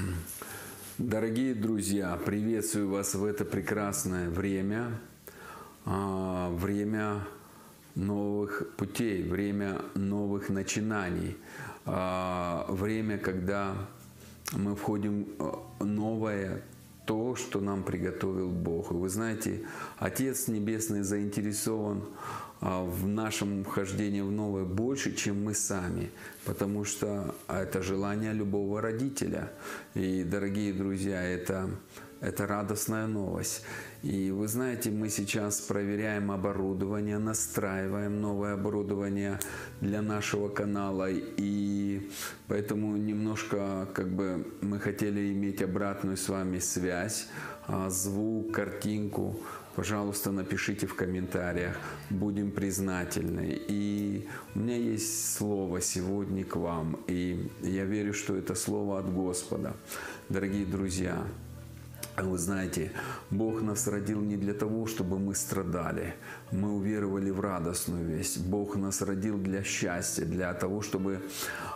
Дорогие друзья, приветствую вас в это прекрасное время, а, время новых путей, время новых начинаний, а, время, когда мы входим в новое то, что нам приготовил Бог. И вы знаете, Отец Небесный заинтересован а, в нашем вхождении в новое больше, чем мы сами, потому что это желание любого родителя. И, дорогие друзья, это это радостная новость. И вы знаете, мы сейчас проверяем оборудование, настраиваем новое оборудование для нашего канала. И поэтому немножко как бы мы хотели иметь обратную с вами связь, а, звук, картинку. Пожалуйста, напишите в комментариях, будем признательны. И у меня есть слово сегодня к вам, и я верю, что это слово от Господа. Дорогие друзья, вы знаете, Бог нас родил не для того, чтобы мы страдали. Мы уверовали в радостную весть. Бог нас родил для счастья, для того, чтобы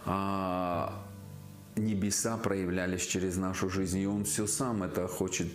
а, небеса проявлялись через нашу жизнь. И Он все сам это хочет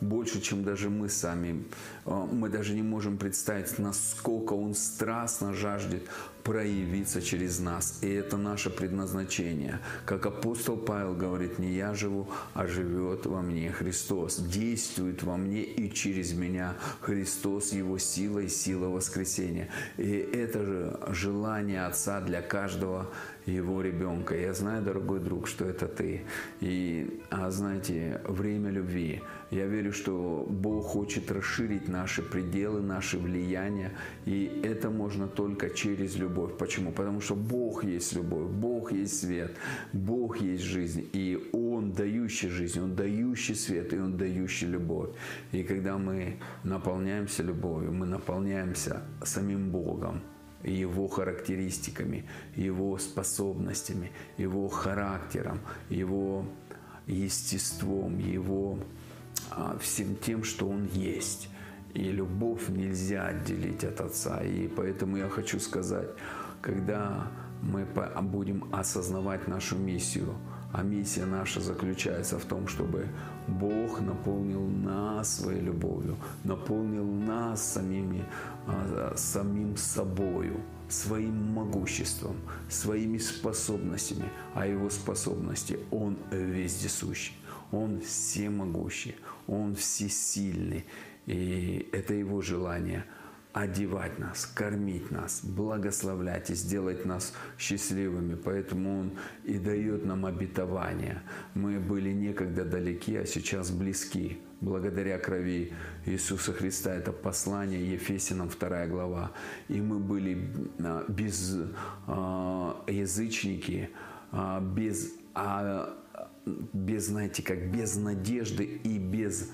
больше, чем даже мы сами. А, мы даже не можем представить, насколько Он страстно жаждет проявиться через нас. И это наше предназначение. Как апостол Павел говорит, не я живу, а живет во мне Христос. Действует во мне и через меня Христос, Его сила и сила воскресения. И это же желание Отца для каждого Его ребенка. Я знаю, дорогой друг, что это ты. И, а знаете, время любви. Я верю, что Бог хочет расширить наши пределы, наши влияния. И это можно только через любовь. Почему? Потому что Бог есть любовь, Бог есть свет, Бог есть жизнь. И Он дающий жизнь, Он дающий свет, и Он дающий любовь. И когда мы наполняемся любовью, мы наполняемся самим Богом, его характеристиками, его способностями, его характером, его естеством, его а, всем тем, что он есть. И любовь нельзя отделить от Отца. И поэтому я хочу сказать, когда мы будем осознавать нашу миссию, а миссия наша заключается в том, чтобы Бог наполнил нас своей любовью, наполнил нас самими, а, самим собою, своим могуществом, своими способностями, а Его способности Он вездесущий, Он всемогущий, Он всесильный. И это Его желание одевать нас, кормить нас, благословлять и сделать нас счастливыми. Поэтому Он и дает нам обетование. Мы были некогда далеки, а сейчас близки. Благодаря крови Иисуса Христа. Это послание Ефесянам 2 глава. И мы были а, без а, язычники, а, без знаете, как без надежды и без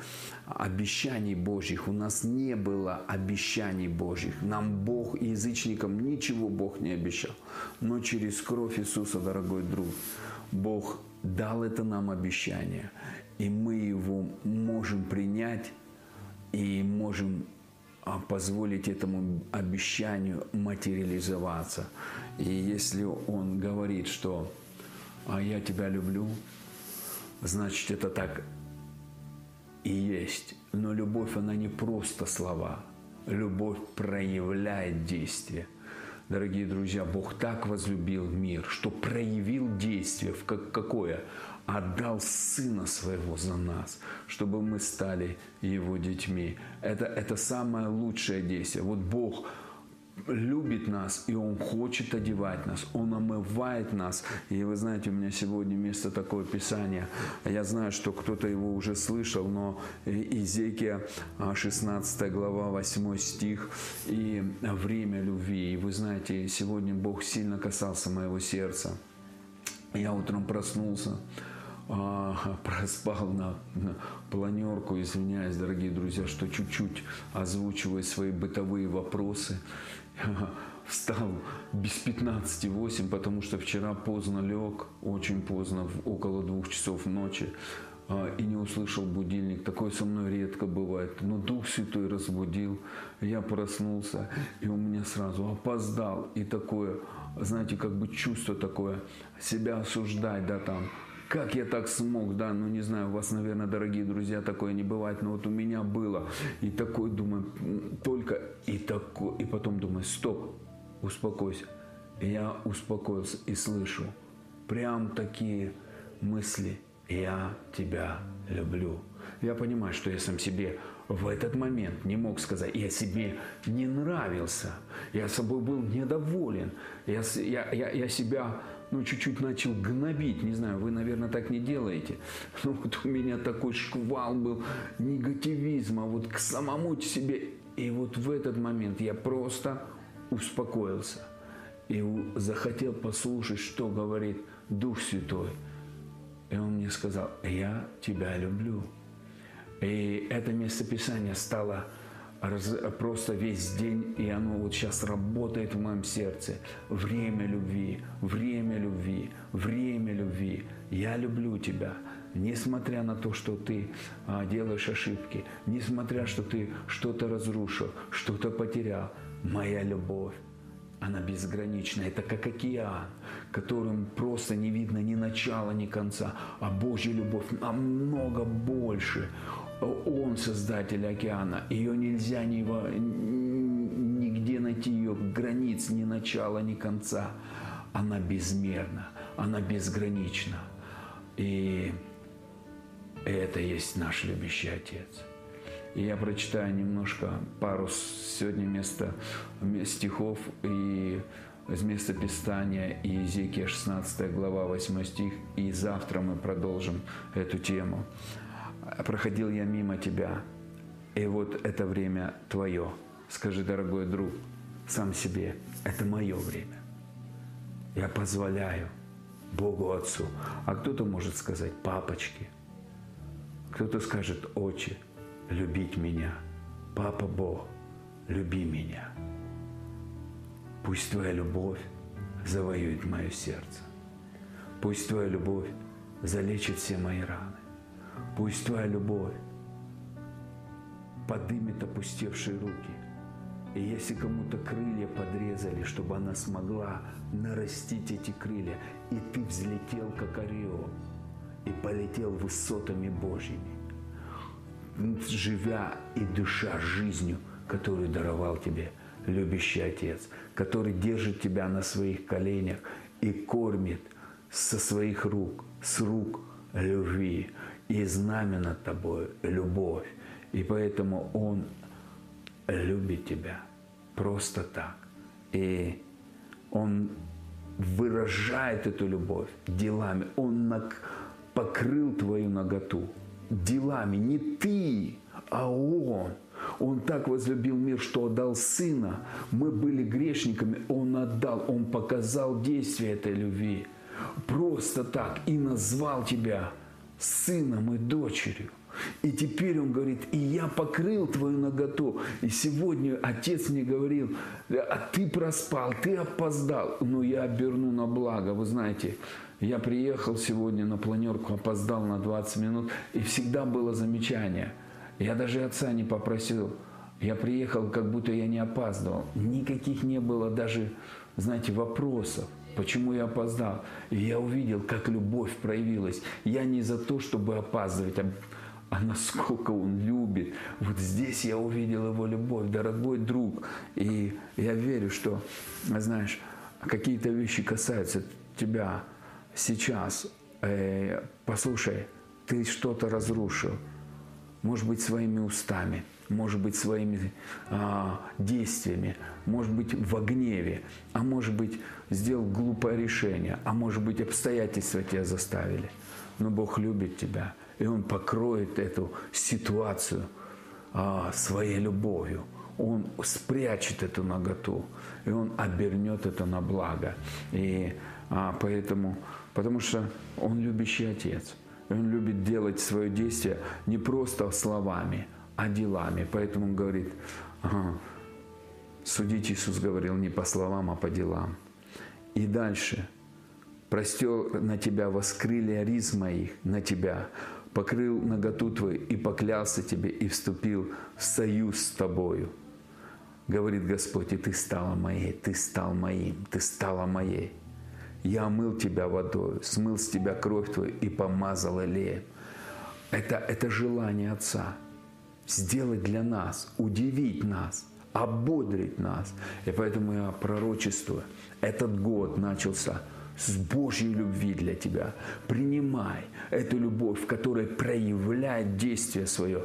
обещаний Божьих. У нас не было обещаний Божьих. Нам Бог, язычникам, ничего Бог не обещал. Но через кровь Иисуса, дорогой друг, Бог дал это нам обещание. И мы его можем принять и можем а, позволить этому обещанию материализоваться. И если Он говорит, что «А я тебя люблю», значит это так и есть. Но любовь, она не просто слова. Любовь проявляет действие. Дорогие друзья, Бог так возлюбил мир, что проявил действие. В как, какое? Отдал Сына Своего за нас, чтобы мы стали Его детьми. Это, это самое лучшее действие. Вот Бог любит нас, и Он хочет одевать нас, Он омывает нас. И вы знаете, у меня сегодня место такое Писание. Я знаю, что кто-то его уже слышал, но Изекия 16 глава 8 стих и время любви. И вы знаете, сегодня Бог сильно касался моего сердца. Я утром проснулся, а, проспал на, на планерку, извиняюсь, дорогие друзья, что чуть-чуть озвучивая свои бытовые вопросы. Встал без 15-8, потому что вчера поздно лег, очень поздно, около двух часов ночи, а, и не услышал будильник. Такое со мной редко бывает. Но Дух Святой разбудил, я проснулся, и у меня сразу опоздал. И такое, знаете, как бы чувство такое, себя осуждать, да, там, как я так смог, да, ну не знаю, у вас, наверное, дорогие друзья, такое не бывает, но вот у меня было. И такой, думаю, только и такой, и потом думаю, стоп, успокойся. Я успокоился и слышу прям такие мысли. Я тебя люблю. Я понимаю, что я сам себе в этот момент не мог сказать, я себе не нравился, я собой был недоволен, я, я, я, я себя ну, чуть-чуть начал гнобить, не знаю, вы, наверное, так не делаете, но вот у меня такой шквал был негативизма вот к самому себе, и вот в этот момент я просто успокоился и захотел послушать, что говорит Дух Святой. И он мне сказал, я тебя люблю. И это местописание стало раз, просто весь день, и оно вот сейчас работает в моем сердце. Время любви, время любви, время любви. Я люблю тебя, несмотря на то, что ты а, делаешь ошибки, несмотря, что ты что-то разрушил, что-то потерял. Моя любовь она безгранична. Это как океан, которым просто не видно ни начала, ни конца. А Божья любовь намного больше. Он создатель океана. Ее нельзя ни нигде найти ее границ, ни начала, ни конца. Она безмерна, она безгранична. И это есть наш любящий Отец. И я прочитаю немножко пару сегодня места, стихов и из места Писания и Иезекия 16 глава 8 стих. И завтра мы продолжим эту тему. «Проходил я мимо тебя, и вот это время твое». Скажи, дорогой друг, сам себе, это мое время. Я позволяю Богу Отцу. А кто-то может сказать «папочки», кто-то скажет «отче», любить меня. Папа Бог, люби меня. Пусть Твоя любовь завоюет мое сердце. Пусть Твоя любовь залечит все мои раны. Пусть Твоя любовь подымет опустевшие руки. И если кому-то крылья подрезали, чтобы она смогла нарастить эти крылья, и ты взлетел, как орел, и полетел высотами Божьими, живя и дыша жизнью, которую даровал тебе любящий Отец, который держит тебя на своих коленях и кормит со своих рук, с рук любви, и знамя над тобой – любовь. И поэтому Он любит тебя просто так. И Он выражает эту любовь делами. Он покрыл твою наготу делами. Не ты, а Он. Он так возлюбил мир, что отдал Сына. Мы были грешниками, Он отдал, Он показал действие этой любви. Просто так. И назвал тебя сыном и дочерью. И теперь он говорит, и я покрыл твою наготу. И сегодня отец мне говорил, а ты проспал, ты опоздал. Но я оберну на благо. Вы знаете, я приехал сегодня на планерку, опоздал на 20 минут, и всегда было замечание. Я даже отца не попросил. Я приехал, как будто я не опаздывал. Никаких не было даже, знаете, вопросов, почему я опоздал. И я увидел, как любовь проявилась. Я не за то, чтобы опаздывать, а, а насколько он любит. Вот здесь я увидел его любовь, дорогой друг. И я верю, что, знаешь, какие-то вещи касаются тебя, сейчас, э, послушай, ты что-то разрушил, может быть, своими устами, может быть, своими э, действиями, может быть, в гневе, а может быть, сделал глупое решение, а может быть, обстоятельства тебя заставили. Но Бог любит тебя, и Он покроет эту ситуацию э, своей любовью. Он спрячет эту наготу, и Он обернет это на благо. И а, поэтому Потому что Он любящий Отец. И Он любит делать свое действие не просто словами, а делами. Поэтому Он говорит, ага, судить Иисус говорил не по словам, а по делам. И дальше. Простер на тебя воскрыли риз моих, на тебя, покрыл наготу твою и поклялся тебе и вступил в союз с тобою. Говорит Господь, и ты стала моей, ты стал моим, ты стала моей. Я омыл тебя водой, смыл с тебя кровь твою и помазал элеем. Это, это желание Отца сделать для нас, удивить нас, ободрить нас. И поэтому я пророчествую, этот год начался – с Божьей любви для тебя. Принимай эту любовь, которая проявляет действие свое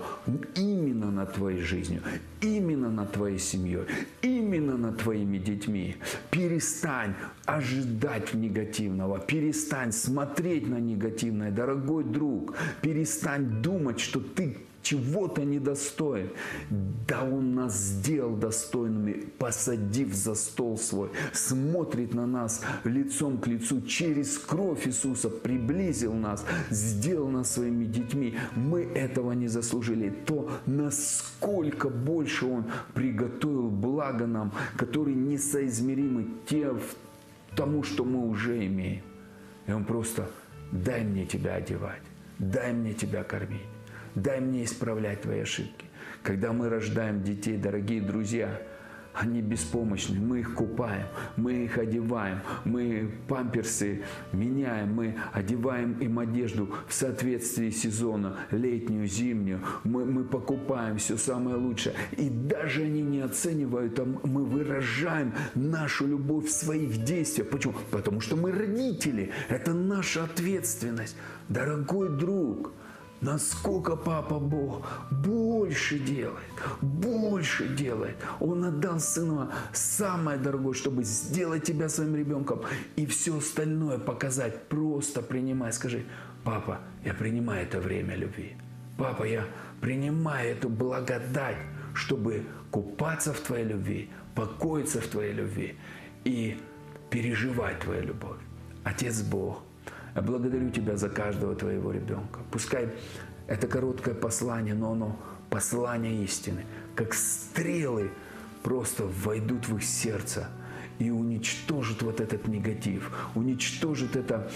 именно над твоей жизнью, именно над твоей семьей, именно над твоими детьми. Перестань ожидать негативного, перестань смотреть на негативное, дорогой друг, перестань думать, что ты чего-то недостоин. Да Он нас сделал достойными, посадив за стол свой, смотрит на нас лицом к лицу, через кровь Иисуса приблизил нас, сделал нас своими детьми. Мы этого не заслужили. То, насколько больше Он приготовил благо нам, которые несоизмеримы те, тому, что мы уже имеем. И Он просто дай мне тебя одевать, дай мне тебя кормить. Дай мне исправлять твои ошибки. Когда мы рождаем детей, дорогие друзья, они беспомощны, мы их купаем, мы их одеваем, мы памперсы меняем, мы одеваем им одежду в соответствии сезона, летнюю, зимнюю, мы, мы покупаем все самое лучшее. И даже они не оценивают, а мы выражаем нашу любовь в своих действиях. Почему? Потому что мы родители, это наша ответственность. Дорогой друг – Насколько Папа Бог больше делает, больше делает. Он отдал Сына самое дорогое, чтобы сделать тебя своим ребенком и все остальное показать. Просто принимай. Скажи, папа, я принимаю это время любви. Папа, я принимаю эту благодать, чтобы купаться в Твоей любви, покоиться в Твоей любви и переживать Твою любовь. Отец Бог – благодарю Тебя за каждого Твоего ребенка. Пускай это короткое послание, но оно послание истины, как стрелы просто войдут в их сердце и уничтожат вот этот негатив, уничтожат это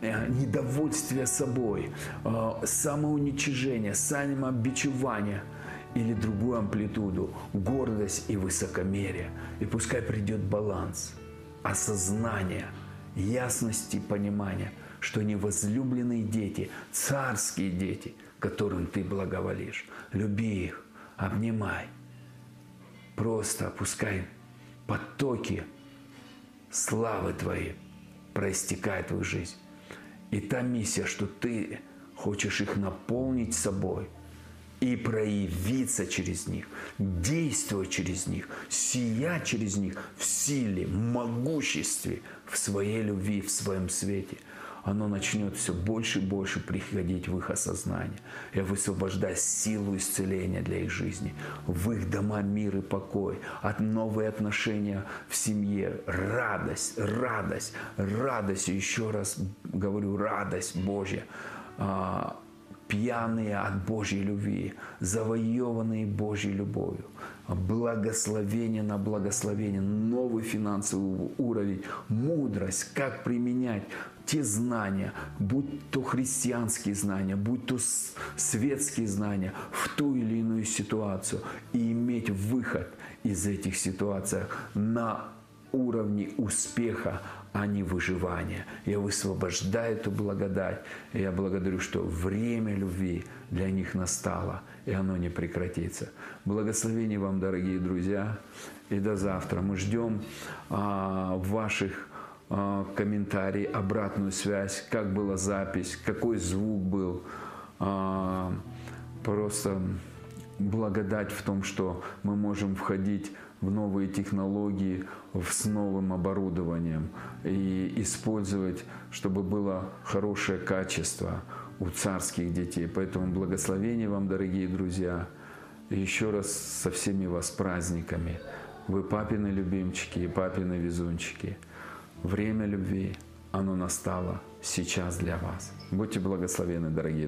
э, недовольствие собой, э, самоуничижение, самобичевание или другую амплитуду, гордость и высокомерие. И пускай придет баланс, осознание – ясности понимания, что они возлюбленные дети, царские дети, которым ты благоволишь. Люби их, обнимай. Просто опускай потоки славы Твоей, проистекает в их жизнь. И та миссия, что ты хочешь их наполнить собой – и проявиться через них, действовать через них, сиять через них в силе, могуществе, в своей любви, в своем свете. Оно начнет все больше и больше приходить в их осознание. Я высвобождаю силу исцеления для их жизни, в их дома мир и покой, от новые отношения в семье, радость, радость, радость, еще раз говорю, радость Божья а, пьяные от Божьей любви, завоеванные Божьей любовью. Благословение на благословение, новый финансовый уровень, мудрость, как применять те знания, будь то христианские знания, будь то светские знания, в ту или иную ситуацию и иметь выход из этих ситуаций на уровне успеха, а не выживания. Я высвобождаю эту благодать. И я благодарю, что время любви для них настало, и оно не прекратится. Благословений вам, дорогие друзья, и до завтра. Мы ждем а, ваших а, комментарий, обратную связь, как была запись, какой звук был. А, просто благодать в том, что мы можем входить в новые технологии, с новым оборудованием и использовать, чтобы было хорошее качество у царских детей. Поэтому благословение вам, дорогие друзья. Еще раз со всеми вас праздниками. Вы папины любимчики и папины везунчики. Время любви, оно настало сейчас для вас. Будьте благословены, дорогие